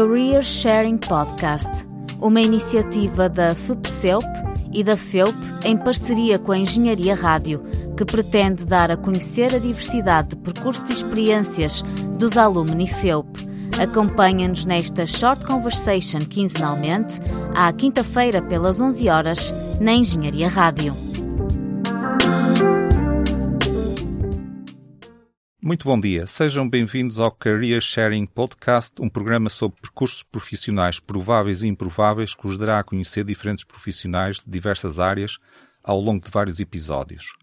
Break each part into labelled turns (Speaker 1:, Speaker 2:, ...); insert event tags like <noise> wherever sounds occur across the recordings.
Speaker 1: Career Sharing Podcast, uma iniciativa da FUPCELP e da FEUP em parceria com a Engenharia Rádio, que pretende dar a conhecer a diversidade de percursos e experiências dos alumni FEUP. Acompanha-nos nesta Short Conversation quinzenalmente, à quinta-feira pelas 11 horas, na Engenharia Rádio.
Speaker 2: Muito bom dia. Sejam bem-vindos ao Career Sharing Podcast, um programa sobre percursos profissionais prováveis e improváveis que vos dará a conhecer diferentes profissionais de diversas áreas ao longo de vários episódios.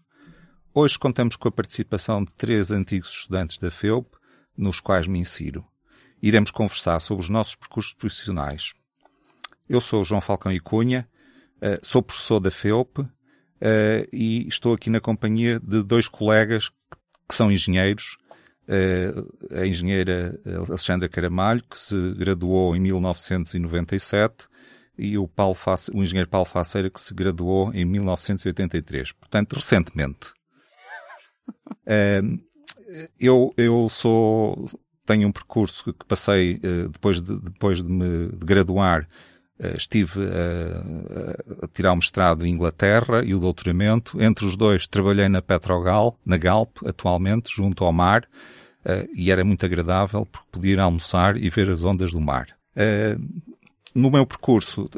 Speaker 2: Hoje contamos com a participação de três antigos estudantes da FEUP, nos quais me insiro. Iremos conversar sobre os nossos percursos profissionais. Eu sou João Falcão e Cunha, eh, sou professor da FEUP eh, e estou aqui na companhia de dois colegas que são engenheiros. Uh, a engenheira Alexandra Caramalho, que se graduou em 1997, e o, Paulo Face, o engenheiro Paulo Faceira, que se graduou em 1983. Portanto, recentemente. Uh, <laughs> eu, eu sou, tenho um percurso que passei uh, depois de, depois de me graduar estive a, a, tirar o mestrado em Inglaterra e o doutoramento. Entre os dois trabalhei na Petrogal, na Galp, atualmente, junto ao mar, uh, e era muito agradável porque podia ir almoçar e ver as ondas do mar. No meu percurso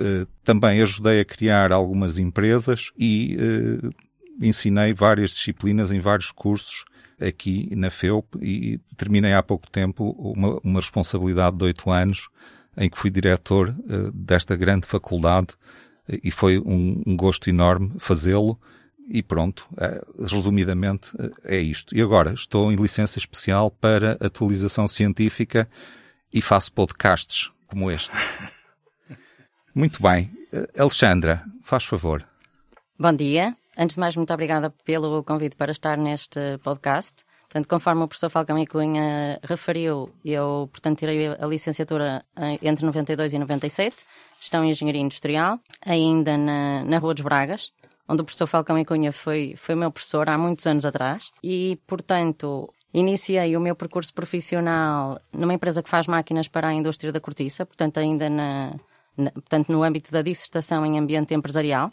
Speaker 2: também ajudei a criar algumas empresas e ensinei várias disciplinas em vários cursos aqui na FEUP e terminei há pouco tempo uma, uma responsabilidade de oito anos em que fui diretor uh, desta grande faculdade uh, e foi um, um gosto enorme fazê-lo. E pronto, uh, resumidamente é isto. E agora estou em licença especial para atualização científica e faço podcasts como este. <laughs> Muito bem. Alexandra, faz favor.
Speaker 3: Bom dia. Antes de mais, muito obrigada pelo convite para estar neste podcast. Portanto, conforme o professor Falcão e Cunha referiu, eu, portanto, tirei a licenciatura entre 92 e 97, gestão em Engenharia Industrial, ainda na, na Rua dos Bragas, onde o professor Falcão e Cunha foi, foi meu professor há muitos anos atrás. E, portanto, iniciei o meu percurso profissional numa empresa que faz máquinas para a indústria da cortiça, portanto, ainda na, na portanto, no âmbito da dissertação em ambiente empresarial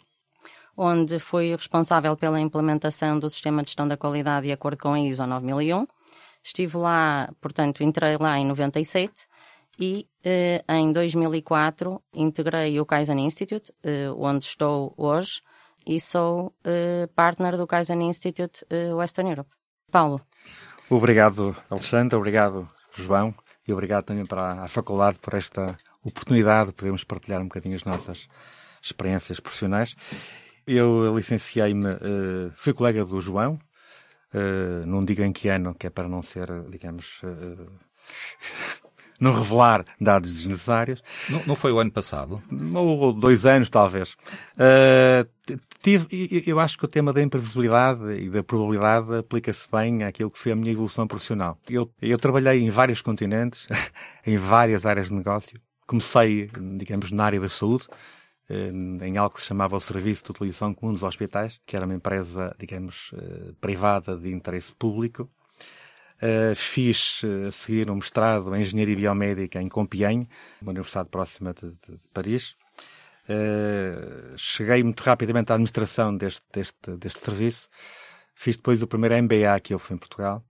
Speaker 3: onde fui responsável pela implementação do sistema de gestão da qualidade de acordo com a ISO 9001. Estive lá, portanto, entrei lá em 97 e eh, em 2004 integrei o Kaizen Institute, eh, onde estou hoje, e sou eh, partner do Kaizen Institute eh, Western Europe. Paulo.
Speaker 4: Obrigado, Alexandre, obrigado, João, e obrigado também para a faculdade por esta oportunidade de podermos partilhar um bocadinho as nossas experiências profissionais. Eu licenciei-me, uh, fui colega do João, uh, não digo em que ano, que é para não ser, digamos, uh, <laughs> não revelar dados desnecessários.
Speaker 2: Não, não, foi o ano passado?
Speaker 4: Ou dois anos, talvez. Uh, tive, eu acho que o tema da imprevisibilidade e da probabilidade aplica-se bem àquilo que foi a minha evolução profissional. Eu, eu trabalhei em vários continentes, <laughs> em várias áreas de negócio. Comecei, digamos, na área da saúde, eh, em algo que se chamava o Serviço de Utilização Comum dos Hospitais, que era uma empresa, digamos, eh, privada de interesse público. Uh, fiz a seguir um mestrado em Engenharia Biomédica em Compiègne, uma universidade próxima de, de, Paris. Cheguei muito rapidamente à administração deste, deste, deste serviço. Fiz depois o primeiro MBA que eu fui em Portugal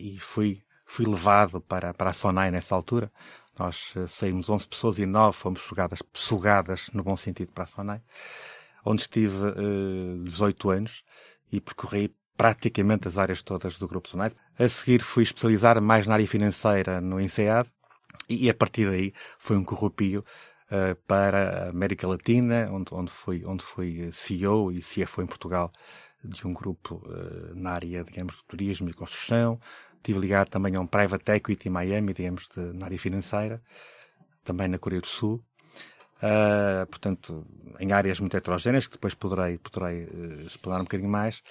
Speaker 4: e fui, fui levado para, para a SONAI nessa altura, nós uh, saímos 11 pessoas e 9 fomos sugadas, sugadas no bom sentido para a Sonai, onde estive uh, eh, 18 anos e percorri praticamente as áreas todas do Grupo Sonai. A seguir fui especializar mais na área financeira no INSEAD e, a partir daí foi um corrupio uh, para a América Latina, onde, onde, fui, onde fui CEO e CFO em Portugal de um grupo uh, na área, digamos, de turismo e construção, Estive ligado também a um private equity em Miami, digamos, de, na área financeira, também na Coreia do Sul. Uh, portanto, em áreas muito heterogêneas, que depois poderei, poderei uh, explorar um bocadinho mais.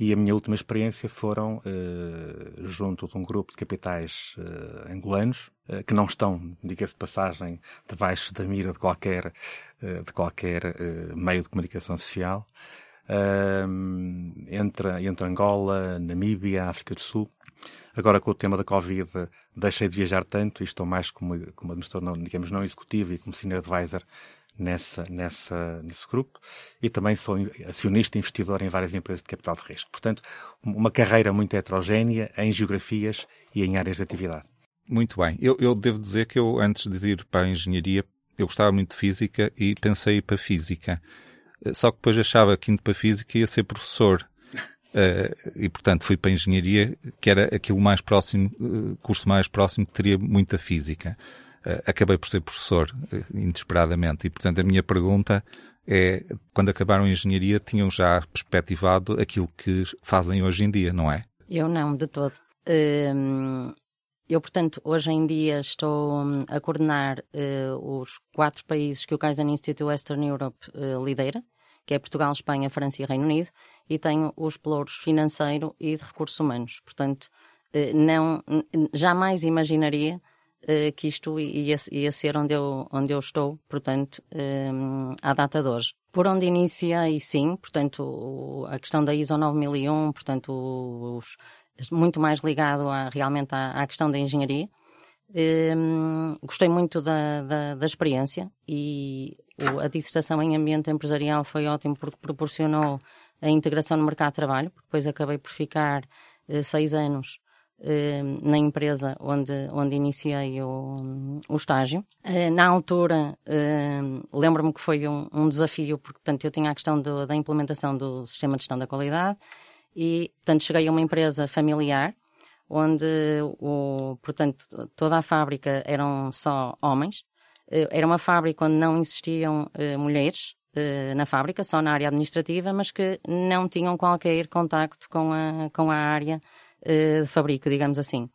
Speaker 4: E a minha última experiência foram uh, junto de um grupo de capitais uh, angolanos, uh, que não estão, diga-se de passagem, debaixo da mira de qualquer, de qualquer meio de comunicação social, entre, entre Angola, Namíbia, África do Sul, Agora, com o tema da Covid, deixei de viajar tanto e estou mais como, como administrador, não, digamos, não executivo e como senior advisor nessa, nessa, nesse grupo e também sou acionista e investidor em várias empresas de capital de risco. Portanto, uma carreira muito heterogénea em geografias e em áreas de atividade.
Speaker 2: Muito bem. Eu, eu devo dizer que eu, antes de vir para a engenharia, eu gostava muito de física e pensei para física. Só que depois achava que indo para física ia ser professor. Uh, e portanto fui para a engenharia, que era aquilo mais próximo, uh, curso mais próximo que teria muita física. Uh, acabei por ser professor, inesperadamente. E portanto a minha pergunta é, quando acabaram a engenharia, tinham já perspectivado aquilo que fazem hoje em dia, não é?
Speaker 3: Eu não, de todo. Hum, eu, portanto, hoje em dia estou hum, a coordenar os quatro países que o Kaizen Institute Western Europe lidera, que é Portugal, Espanha, França e Reino Unido, e tenho os pelouros financeiro e de recursos humanos. Portanto, eh, não, jamais imaginaria eh, que isto ia, ia, ser onde eu, onde eu estou, portanto, eh, à data de hoje. Por onde iniciei, sim, portanto, a questão da ISO 9001, portanto, os, muito mais ligado a, realmente à, à questão da engenharia. Um, gostei muito da, da, da, experiência e a dissertação em ambiente empresarial foi ótimo porque proporcionou a integração no mercado de trabalho, depois acabei por ficar uh, seis anos uh, na empresa onde, onde iniciei o, o estágio. Uh, na altura, lembro-me que foi um, um, desafio, porque portanto, eu tinha a questão do, da implementação do sistema de gestão da qualidade e, portanto, cheguei a uma empresa familiar, onde, o, portanto, toda a fábrica eram só homens. Era uma fábrica onde não existiam mulheres, eh, na fábrica, só na área administrativa, mas que não tinham qualquer contacto com a, com a área de fabrico, digamos assim.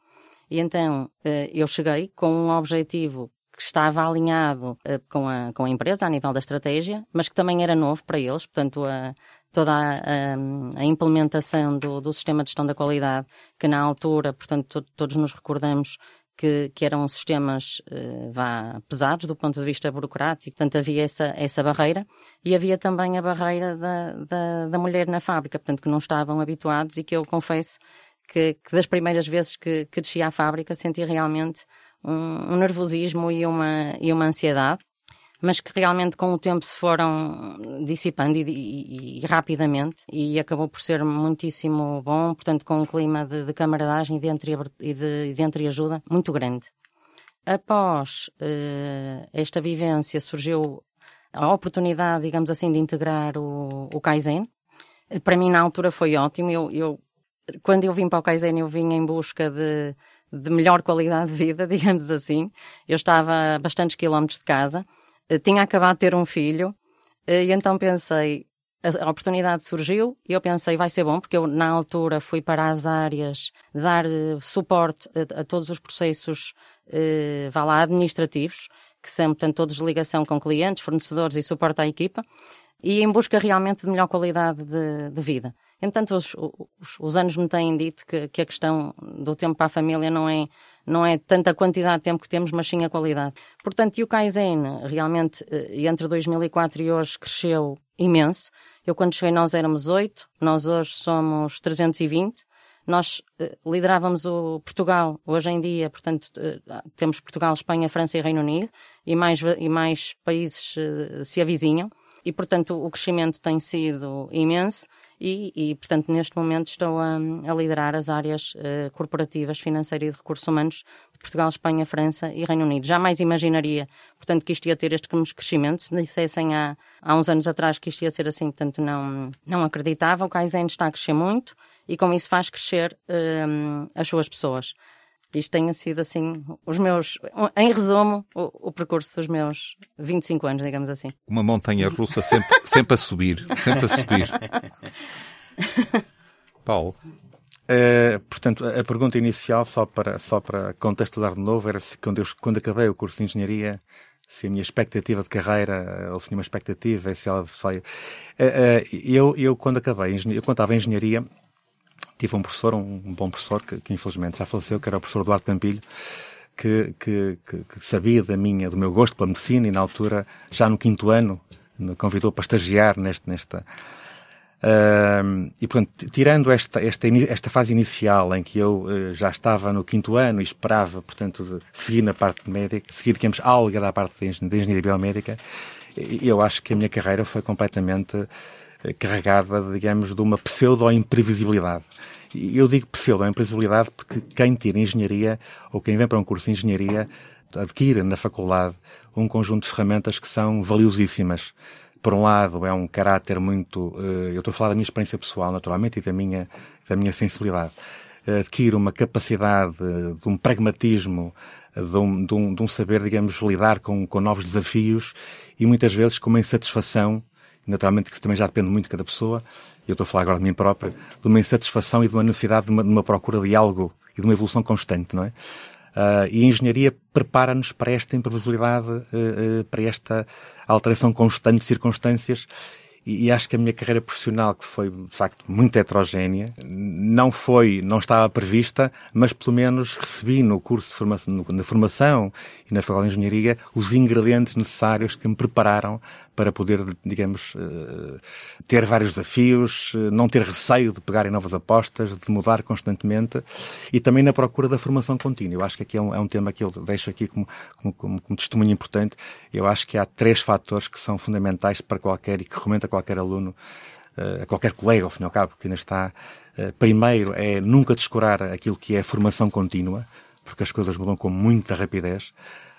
Speaker 3: E então eu cheguei com um objetivo que estava alinhado com, a, com a empresa a nível da estratégia, mas que também era novo para eles, portanto, a, toda a, a, a implementação do, do, sistema de gestão da qualidade, que na altura, portanto, to, todos nos recordamos que, que eram sistemas uh, vá, pesados do ponto de vista burocrático, portanto havia essa, essa barreira e havia também a barreira da, da, da mulher na fábrica, portanto que não estavam habituados e que eu confesso que, que das primeiras vezes que, que desci à fábrica senti realmente um, um nervosismo e uma, e uma ansiedade mas que realmente com o tempo se foram dissipando e, e, e, rapidamente e acabou por ser muitíssimo bom, portanto com um clima de, de camaradagem e de, entre, e de, de entreajuda muito grande. Após uh, esta vivência surgiu a oportunidade, digamos assim, de integrar o, o Kaizen. Para mim na altura foi ótimo, eu, eu quando eu vim para o Kaizen eu vim em busca de, de melhor qualidade de vida, <laughs> digamos assim. Eu estava a bastantes quilómetros de casa eh, tinha acabado de ter um filho eh, e então pensei, a oportunidade surgiu e eu pensei, vai ser bom, porque eu na altura fui para as áreas dar eh, suporte a, a todos os processos, vá lá, administrativos, que são, portanto, todos de ligação com clientes, fornecedores e suporte à equipa, e em busca realmente de melhor qualidade de, de vida. Entanto, os, os, os, anos me têm dito que, que, a questão do tempo para a família não é, não é tanta quantidade de tempo que temos, mas sim a qualidade. Portanto, e o Kaizen realmente, eh, entre 2004 e hoje, cresceu imenso. Eu, quando cheguei, nós éramos oito, nós hoje somos 320. Nós uh, liderávamos o Portugal hoje em dia, portanto, uh, temos Portugal, Espanha, França e Reino Unido, e mais, e mais países se avizinham. E, portanto, o crescimento tem sido imenso e, e portanto, neste momento estou a, a liderar as áreas uh, corporativas, financeira e de recursos humanos de Portugal, Espanha, França e Reino Unido. Jamais imaginaria, portanto, que isto ia ter este crescimento. Se me dissessem há, há uns anos atrás que isto ia ser assim, portanto, não, não acreditava. O Kaizen está a crescer muito e com isso faz crescer uh, as suas pessoas isto tenha sido assim, os meus, em resumo, o, o, percurso dos meus 25 anos, digamos assim.
Speaker 2: Uma montanha russa sempre, sempre a subir, sempre a subir. <laughs> Paulo.
Speaker 4: Uh, portanto, a pergunta inicial, só para, só para contextualizar de novo, era se quando, eu, quando acabei o curso de Engenharia, se a minha expectativa de carreira, ou se tinha uma expectativa, se ela foi... Uh, uh, eu, eu, quando acabei, eu quando estava em Engenharia, tive um professor, um, bom professor, que, que, infelizmente já faleceu, que era o professor Eduardo Campilho, que, que, que, sabia da minha, do meu gosto pela medicina e na altura, já no quinto ano, me convidou para estagiar neste, nesta, Uh, e, portanto, tirando esta, esta, esta fase inicial em que eu uh, já estava no quinto ano e esperava, portanto, seguir na parte médica, seguir, digamos, alga da parte de engenharia biomédica, eu acho que a minha carreira foi completamente carregada, digamos, de uma pseudo-imprevisibilidade. Eu digo pseudo-imprevisibilidade porque quem tira engenharia ou quem vem para um curso de engenharia adquire na faculdade um conjunto de ferramentas que são valiosíssimas por um lado, é um caráter muito. Eh, eu estou a falar da minha experiência pessoal, naturalmente, e da minha, da minha sensibilidade. Adquire uma capacidade de um pragmatismo, de um, de um, de um saber, digamos, lidar com, com novos desafios e muitas vezes com uma insatisfação, naturalmente que também já depende muito de cada pessoa, eu estou a falar agora de mim própria, de uma insatisfação e de uma necessidade de uma, de uma procura de algo e de uma evolução constante, não é? Uh, e a engenharia prepara-nos para esta imprevisibilidade, uh, uh, para esta alteração constante de circunstâncias e, e, acho que a minha carreira profissional, que foi de facto muito heterogénea, não foi, não estava prevista, mas pelo menos recebi no curso de formação, na formação e na Faculdade de Engenharia os ingredientes necessários que me prepararam para poder, digamos, eh, ter vários desafios, eh, não ter receio de pegar em novas apostas, de mudar constantemente e também na procura da formação contínua. Eu acho que aqui é um, é um tema que eu deixo aqui como, como, como, como testemunho importante. Eu acho que há três fatores que são fundamentais para qualquer e que recomendo a qualquer aluno, eh, a qualquer colega, ao fim e ao cabo, que ainda está. Primeiro é nunca descurar aquilo que é formação contínua, porque as coisas mudam com muita rapidez.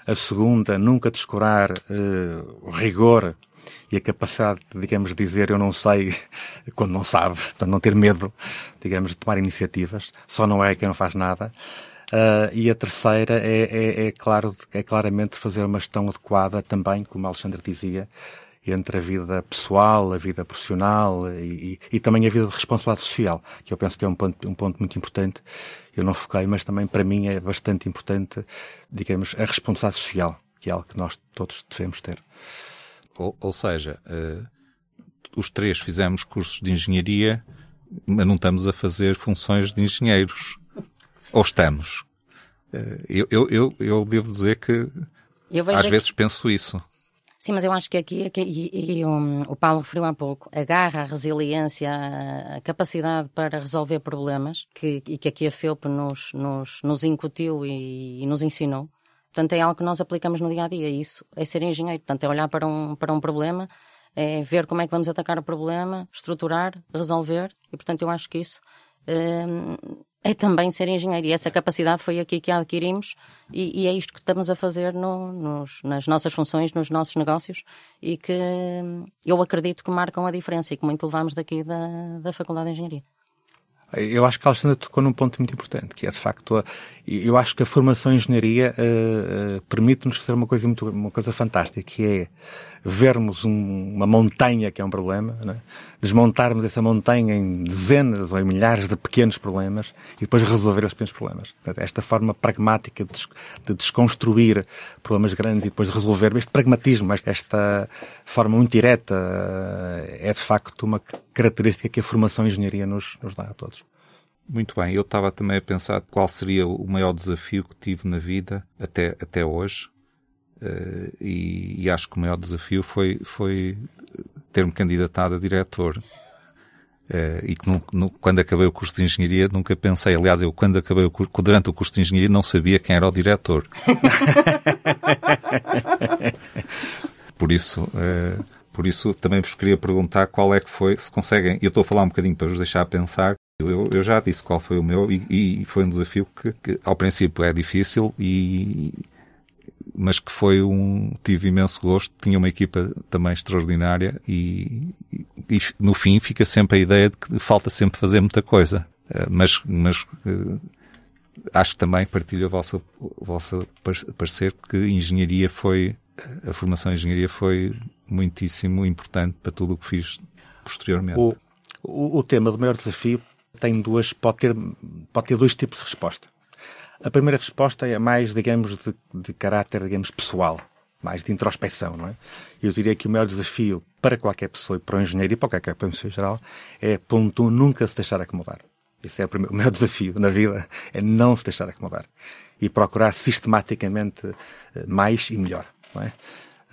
Speaker 4: A segunda, nunca descurar uh, o rigor e a capacidade, digamos, de dizer eu não sei <laughs> quando não sabe, portanto não ter medo, digamos, de tomar iniciativas. Só não é quem não faz nada. Uh, e a terceira é, é, é, claro, é claramente fazer uma gestão adequada também, como Alexandre dizia, entre a vida pessoal, a vida profissional e, e, e, também a vida de responsabilidade social, que eu penso que é um ponto, um ponto muito importante. Eu não foquei, mas também para mim é bastante importante, digamos, a responsabilidade social, que é algo que nós todos devemos ter.
Speaker 2: Ou, ou seja, uh, os três fizemos cursos de engenharia, mas não estamos a fazer funções de engenheiros. Ou estamos? Uh, eu, eu, eu, eu devo dizer que às vezes penso isso.
Speaker 3: Sim, mas eu acho que aqui, aqui e, e um, o Paulo referiu há pouco, a garra, a resiliência, a capacidade para resolver problemas, que, e que aqui a FEUP nos, nos, nos incutiu e, e nos ensinou. Portanto, é algo que nós aplicamos no dia a dia. Isso é ser engenheiro. Portanto, é olhar para um, para um problema, é ver como é que vamos atacar o problema, estruturar, resolver. E, portanto, eu acho que isso um, é também ser engenheiro. E essa capacidade foi aqui que adquirimos e, e é isto que estamos a fazer no, nos, nas nossas funções, nos nossos negócios e que eu acredito que marcam a diferença e que muito levamos daqui da, da Faculdade de Engenharia.
Speaker 4: Eu acho que a Alexandra tocou num ponto muito importante, que é de facto, a, eu acho que a formação em engenharia uh, uh, permite-nos fazer uma coisa muito, uma coisa fantástica, que é vermos um, uma montanha que é um problema, né? desmontarmos essa montanha em dezenas ou em milhares de pequenos problemas e depois resolver esses pequenos problemas. Portanto, esta forma pragmática de, de, desconstruir problemas grandes e depois de resolver, este pragmatismo, esta forma muito direta, uh, é de facto uma característica que a formação em engenharia nos, nos dá a todos.
Speaker 2: Muito bem, eu estava também a pensar qual seria o maior desafio que tive na vida até, até hoje. Uh, e, e, acho que o maior desafio foi, foi ter-me candidatado a diretor. Uh, e que quando acabei o curso de engenharia nunca pensei, aliás, eu quando acabei o curso, durante o curso de engenharia não sabia quem era o diretor. <laughs> por isso, uh, por isso também vos queria perguntar qual é que foi, se conseguem, eu estou a falar um bocadinho para vos deixar pensar, eu, eu já disse qual foi o meu e, e foi um desafio que, que, ao princípio é difícil e, mas que foi um, tive imenso gosto, tinha uma equipa também extraordinária e, e, no fim fica sempre a ideia de que falta sempre fazer muita coisa. Eh, mas, mas eh, acho que também partilho a vossa, a vossa parecer que engenharia foi, a formação em engenharia foi muitíssimo importante para tudo o que fiz posteriormente.
Speaker 4: O, o, o tema do maior desafio tem duas, pode ter, pode ter dois tipos de resposta. A primeira resposta é mais, digamos, de, de caráter, digamos, pessoal, mais de introspecção, não é? Eu diria que o maior desafio para qualquer pessoa, para o engenheiro e para qualquer pessoa em geral, é, ponto, nunca se deixar acomodar. Esse é o, primeiro, o maior desafio na vida, é não se deixar acomodar. E procurar sistematicamente eh, mais e melhor, não é?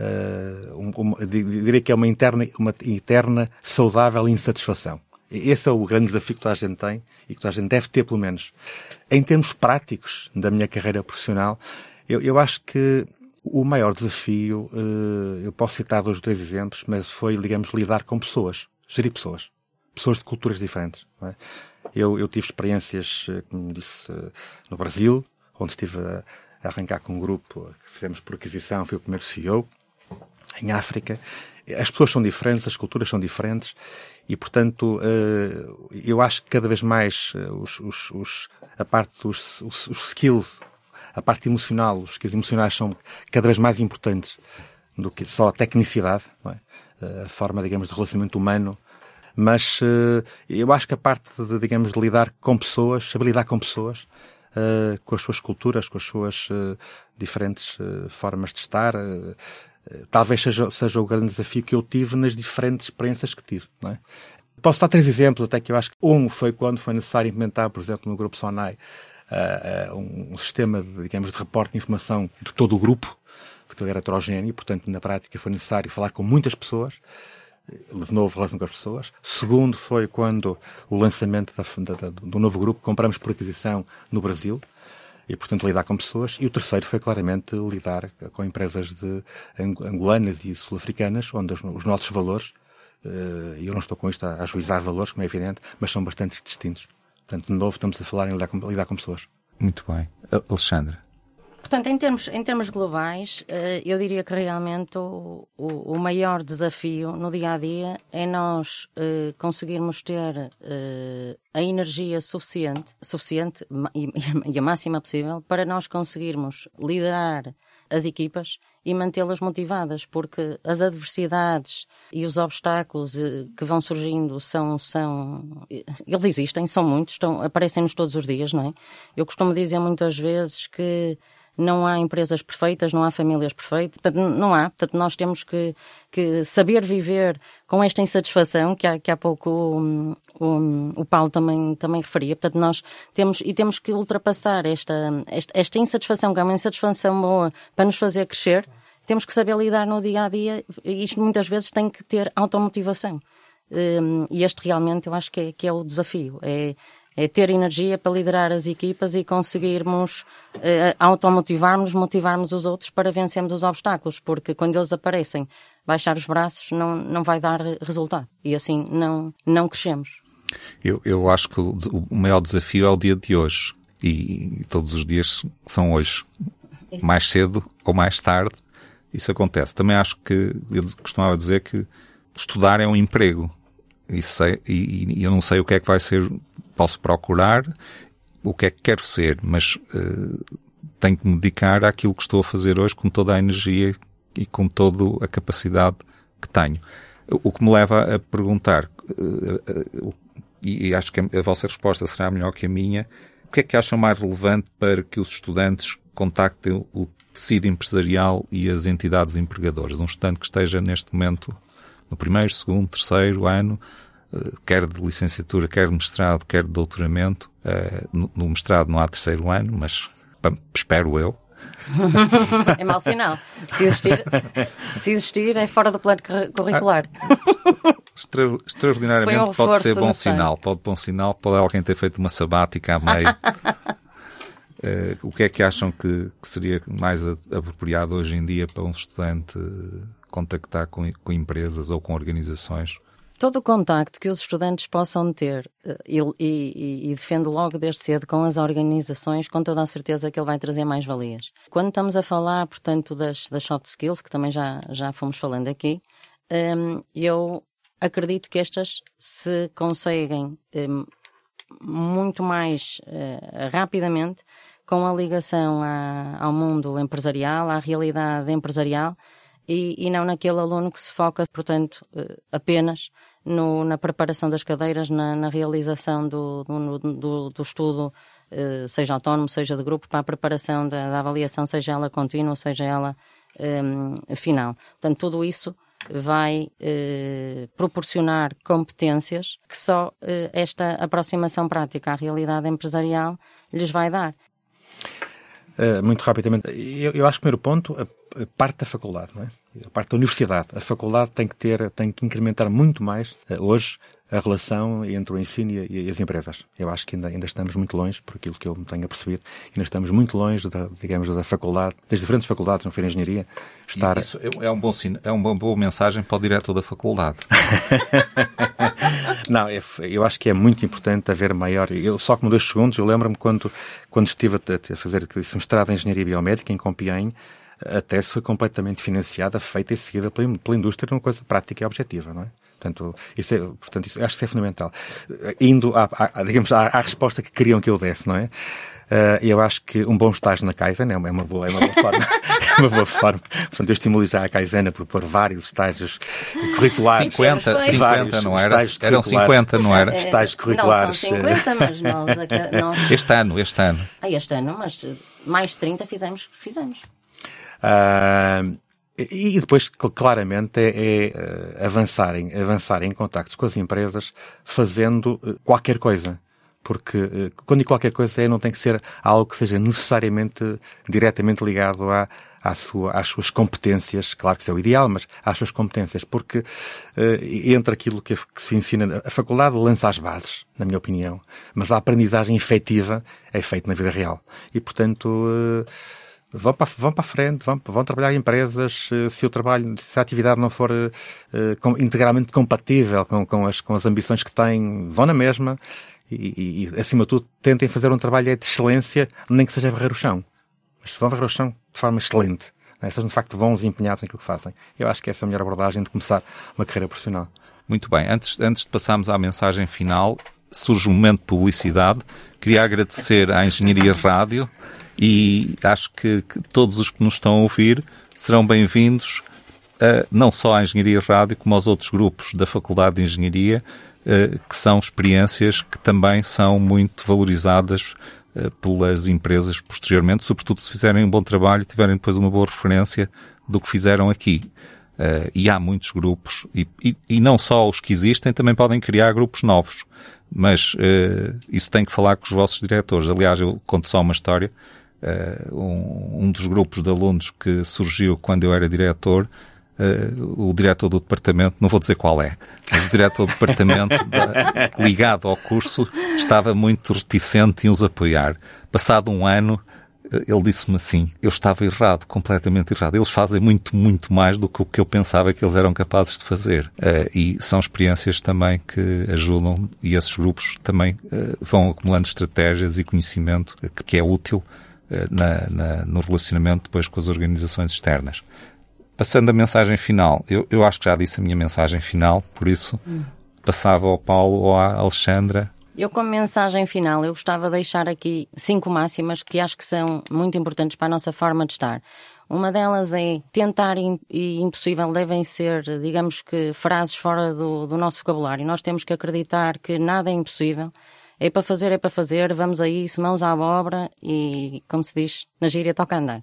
Speaker 4: Uh, um, diria que é uma interna, uma interna saudável insatisfação. Esse é o grande desafio que toda a gente tem e que toda a gente deve ter, pelo menos. Em termos práticos da minha carreira profissional, eu, eu acho que o maior desafio, uh, eu posso citar dois, dois exemplos, mas foi, digamos, lidar com pessoas, gerir pessoas. Pessoas de culturas diferentes. É? Eu, eu, tive experiências, eh, como disse, no Brasil, onde estive a arrancar com um grupo que fizemos por aquisição, fui o primeiro CEO em África. As pessoas são diferentes, as culturas são diferentes e, portanto, eh, eu acho que cada vez mais eh, os, os, os, a parte dos os, skills, a parte emocional, os skills emocionais são cada vez mais importantes do que só a tecnicidade, é? Eh, a forma, digamos, de relacionamento humano. Mas eu acho que a parte, de, digamos, de lidar com pessoas, saber lidar com pessoas, com as suas culturas, com as suas diferentes formas de estar, talvez seja, seja o grande desafio que eu tive nas diferentes experiências que tive. É? Posso dar três exemplos, até que eu acho que um foi quando foi necessário implementar, por exemplo, no grupo Sonai, uh, uh, um, sistema, de, digamos, de reporte de informação de todo o grupo, que era heterogéneo, portanto, na prática foi necessário falar com muitas pessoas, de novo, relação com as pessoas. Segundo foi quando o lançamento da, da, do novo grupo, compramos por aquisição no Brasil, e, portanto, lidar com pessoas. E o terceiro foi claramente lidar com empresas de angolanas e sul-africanas, onde os, os, nossos valores, eh, e eu não estou com isto a ajuizar valores, como é evidente, mas são bastante distintos. Portanto, de novo, estamos a falar em lidar com, lidar com pessoas.
Speaker 2: Muito bem. Alexandre.
Speaker 3: Portanto, em termos, em termos globais, eh, eu diria que realmente o, o, o maior desafio no dia a dia é nós uh, conseguirmos ter uh, a energia suficiente, suficiente <laughs> e a máxima possível para nós conseguirmos liderar as equipas e mantê-las motivadas, porque as adversidades e os obstáculos que vão surgindo são, são, eles existem, são muitos, estão, aparecem-nos todos os dias, não é? Eu costumo dizer muitas vezes que não há empresas perfeitas, não há famílias perfeitas, portanto, não há. Portanto, nós temos que, que saber viver com esta insatisfação que há, que há pouco o, o, o Paulo também, também referia. Portanto, nós temos, e temos que ultrapassar esta, esta, esta insatisfação, que é uma insatisfação boa para nos fazer crescer. Temos que saber lidar no dia a dia e isto muitas vezes tem que ter automotivação. Um, e este realmente eu acho que é, que é o desafio. É, é ter energia para liderar as equipas e conseguirmos uh, automotivarmos, motivarmos os outros para vencermos os obstáculos, porque quando eles aparecem, baixar os braços não, não vai dar resultado e assim não, não crescemos.
Speaker 2: Eu, eu acho que o, o maior desafio é o dia de hoje e, e todos os dias são hoje. Isso. Mais cedo ou mais tarde, isso acontece. Também acho que, eu costumava dizer que estudar é um emprego. E, sei, e, e eu não sei o que é que vai ser posso procurar o que é que quero ser, mas uh, tenho que me dedicar àquilo que estou a fazer hoje com toda a energia e com toda a capacidade que tenho. O que me leva a perguntar, uh, uh, e acho que a vossa resposta será melhor que a minha, o que é que acham mais relevante para que os estudantes contactem o tecido empresarial e as entidades empregadoras? Um estudante que esteja neste momento no primeiro, segundo, terceiro ano, quer de licenciatura, quer de mestrado, quer de doutoramento. Eh, no mestrado não há terceiro ano, mas espero eu. <laughs>
Speaker 3: é mau sinal. Se existir, se existir, é fora do plano curricular.
Speaker 2: Extra, extraordinariamente pode ser bom sinal. Pode bom sinal, pode alguém ter feito uma sabática a meio. uh, <laughs> o que é que acham que, que, seria mais apropriado hoje em dia para um estudante contactar com, com empresas ou com organizações?
Speaker 3: Todo o contacto que os estudantes possam ter eh, e, e, e, defendo logo desde cedo com as organizações, com toda a certeza que ele vai trazer mais valias. Quando estamos a falar, portanto, das, das soft skills, que também já, já fomos falando aqui, um, eu acredito que estas se conseguem um, muito mais uh, rapidamente com a ligação à, ao mundo empresarial, à realidade empresarial, e, e, não naquele aluno que se foca, portanto, uh, apenas no, na preparação das cadeiras, na, na realização do, do, do, do estudo, eh, seja autónomo, seja de grupo, para a preparação da, da avaliação, seja ela contínua, seja ela eh, final. Portanto, tudo isso vai eh, proporcionar competências que só eh, esta aproximação prática à realidade empresarial lhes vai dar.
Speaker 4: Uh, muito rapidamente, eu, eu, acho que o primeiro ponto, a parte da faculdade, não é? A parte da universidade. A faculdade tem que ter, tem que incrementar muito mais hoje a relação entre o ensino e, as empresas. Eu acho que ainda, ainda estamos muito longe, por aquilo que eu me tenho apercebido, ainda estamos muito longe, da, digamos, da faculdade, das diferentes faculdades, não foi engenharia, estar...
Speaker 2: Isso é um bom é uma boa mensagem para o diretor da faculdade. <laughs>
Speaker 4: não, é, eu acho que é muito importante haver maior... Eu, só como dois segundos, eu lembro-me quando, quando estive a, a fazer esse mestrado em Engenharia Biomédica em Compiègne, a tese foi completamente financiada, feita e seguida pela, pela indústria, uma coisa prática e objetiva, não é? Portanto, isso é, portanto, isso, acho que isso é fundamental. Indo, à, à digamos, à, à, resposta que queriam que eu desse, não é? Uh, eu acho que um bom estágio na Kaizen é uma, é uma, boa, é uma boa forma. <laughs> é uma boa forma. Portanto, eu estimulo já a Kaizen a propor vários estágios curriculares.
Speaker 2: 50, 50 não era? Eram 50, não era?
Speaker 3: Estágios curriculares. Não, são 50, mas nós, nós...
Speaker 2: Este ano, este ano.
Speaker 3: Ah, este ano, mas mais de 30 fizemos. fizemos.
Speaker 4: E depois, claramente, é, é eh, avançarem, avançarem em contactos com as empresas fazendo eh, qualquer coisa. Porque eh, quando digo qualquer coisa é, não tem que ser algo que seja necessariamente diretamente ligado à, à sua, às suas competências, claro que isso é o ideal, mas às suas competências, porque uh, entre aquilo que, que, se ensina, a faculdade lança as bases, na minha opinião, mas a aprendizagem efetiva é feita na vida real. E, portanto, uh, vão para, vão para a frente, vão, vão trabalhar em empresas, eh, se o trabalho, se a atividade não for uh, com, integralmente compatível com, com, as, com as ambições que têm, vão na mesma e, e, acima de tudo, tentem fazer um trabalho de excelência, nem que seja varrer o chão. Mas vão varrer o chão de forma excelente. Né? Sejam de facto bons e empenhados naquilo que fazem. Eu acho que essa é a melhor abordagem de começar uma carreira profissional.
Speaker 2: Muito bem. Antes, antes de passarmos à mensagem final, surge um momento de publicidade. Queria agradecer à Engenharia Rádio e acho que, que todos os que nos estão a ouvir serão bem-vindos não só à Engenharia Rádio, como aos outros grupos da Faculdade de Engenharia, uh, que são experiências que também são muito valorizadas uh, pelas empresas posteriormente, sobretudo se fizerem um bom trabalho e tiverem depois uma boa referência do que fizeram aqui. Uh, e há muitos grupos, e, e, e, não só os que existem, também podem criar grupos novos. Mas isso tem que falar com os vossos diretores. Aliás, eu conto só uma história. Uh, um, um, dos grupos de alunos que surgiu quando eu era diretor, uh, o diretor do departamento, não vou dizer qual é, mas o diretor do departamento <laughs> da, ligado ao curso estava muito reticente em os apoiar. Passado um ano, uh, ele disse-me assim: eu estava errado, completamente errado. Eles fazem muito, muito mais do que o que eu pensava que eles eram capazes de fazer. e são experiências também que ajudam, e esses grupos também vão acumulando estratégias e conhecimento que, é útil eh, na, na, no relacionamento depois com as organizações externas. Passando a mensagem final, eu, eu acho que já disse a minha mensagem final, por isso hum. passava ao Paulo ou à Alexandra.
Speaker 3: Eu, como mensagem final, eu gostava de deixar aqui cinco máximas que acho que são muito importantes para a nossa forma de estar. Uma delas é tentar e impossível devem ser, digamos que, frases fora do, do nosso vocabulário. Nós temos que acreditar que nada é impossível é para fazer, é para fazer, vamos a isso, mãos à obra e, como se diz, na gíria toca andar.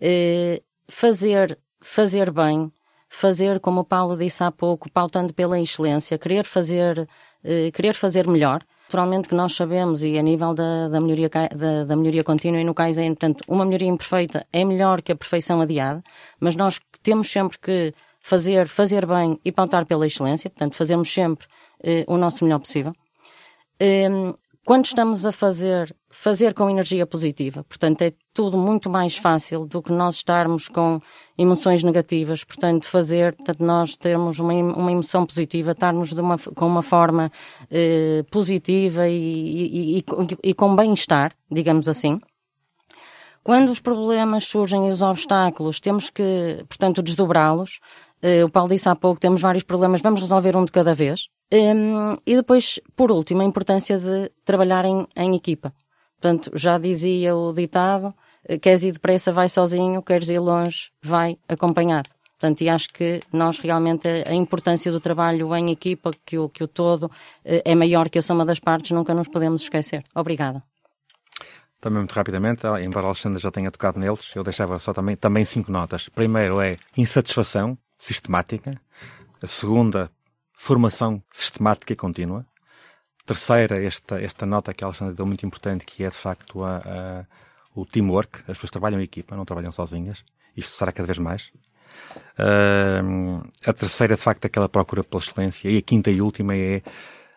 Speaker 3: Uh, fazer, fazer bem, fazer, como o Paulo disse há pouco, pautando pela excelência, querer fazer, uh, querer fazer melhor. Naturalmente que nós sabemos, e a nível da, da, melhoria, da, da melhoria contínua e no Kaizen, portanto, uma melhoria imperfeita é melhor que a perfeição adiada, mas nós temos sempre que fazer, fazer bem e pautar pela excelência, portanto, fazermos sempre uh, o nosso melhor possível. Um, quando estamos a fazer, fazer com energia positiva. Portanto, é tudo muito mais fácil do que nós estarmos com emoções negativas. Portanto, fazer, portanto, nós termos uma, uma emoção positiva, estarmos uma, com uma forma eh, positiva e, e, e, e com bem-estar, digamos assim. Quando os problemas surgem e os obstáculos, temos que, portanto, desdobrá-los. Eh, o Paulo disse há pouco, temos vários problemas, vamos resolver um de cada vez. Um, e depois, por último, a importância de trabalhar em, em equipa. Portanto, já dizia o ditado, queres ir depressa, vai sozinho, queres ir longe, vai acompanhado. Portanto, e acho que nós realmente a importância do trabalho em equipa, que o, que o todo eh, é maior que a soma das partes, nunca nos podemos esquecer. Obrigada.
Speaker 4: Também muito rapidamente, embora a Alexandra já tenha tocado neles, eu deixava só também, também cinco notas. Primeiro é insatisfação sistemática. A segunda, formação sistemática e contínua. Terceira, esta, esta nota que a Alexandre deu muito importante, que é de facto a, a, o teamwork. As pessoas trabalham em equipa, não trabalham sozinhas. Isto será cada vez mais. Uh, a terceira, de facto, é aquela procura pela excelência. E a quinta e última é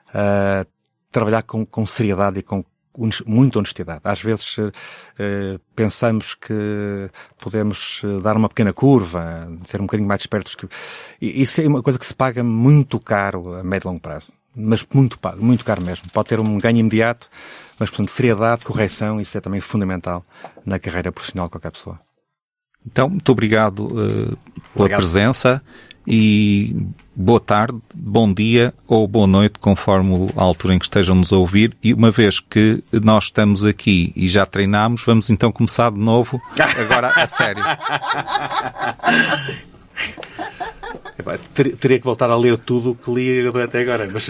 Speaker 4: uh, trabalhar com, com seriedade e com muita honestidade. Às vezes uh, pensamos que podemos dar uma pequena curva, ser um bocadinho mais espertos. Que... Isso é uma coisa que se paga muito caro a médio e longo prazo. Mas muito, muito caro mesmo. Pode ter um ganho imediato, mas, portanto, seriedade, correção, isso é também fundamental na carreira profissional de qualquer pessoa.
Speaker 2: Então, muito obrigado uh, pela obrigado. presença e boa tarde, bom dia ou boa noite, conforme a altura em que estejam nos a ouvir. E uma vez que nós estamos aqui e já treinámos, vamos então começar de novo, agora a sério.
Speaker 4: Teria que voltar a ler tudo o que li até agora, mas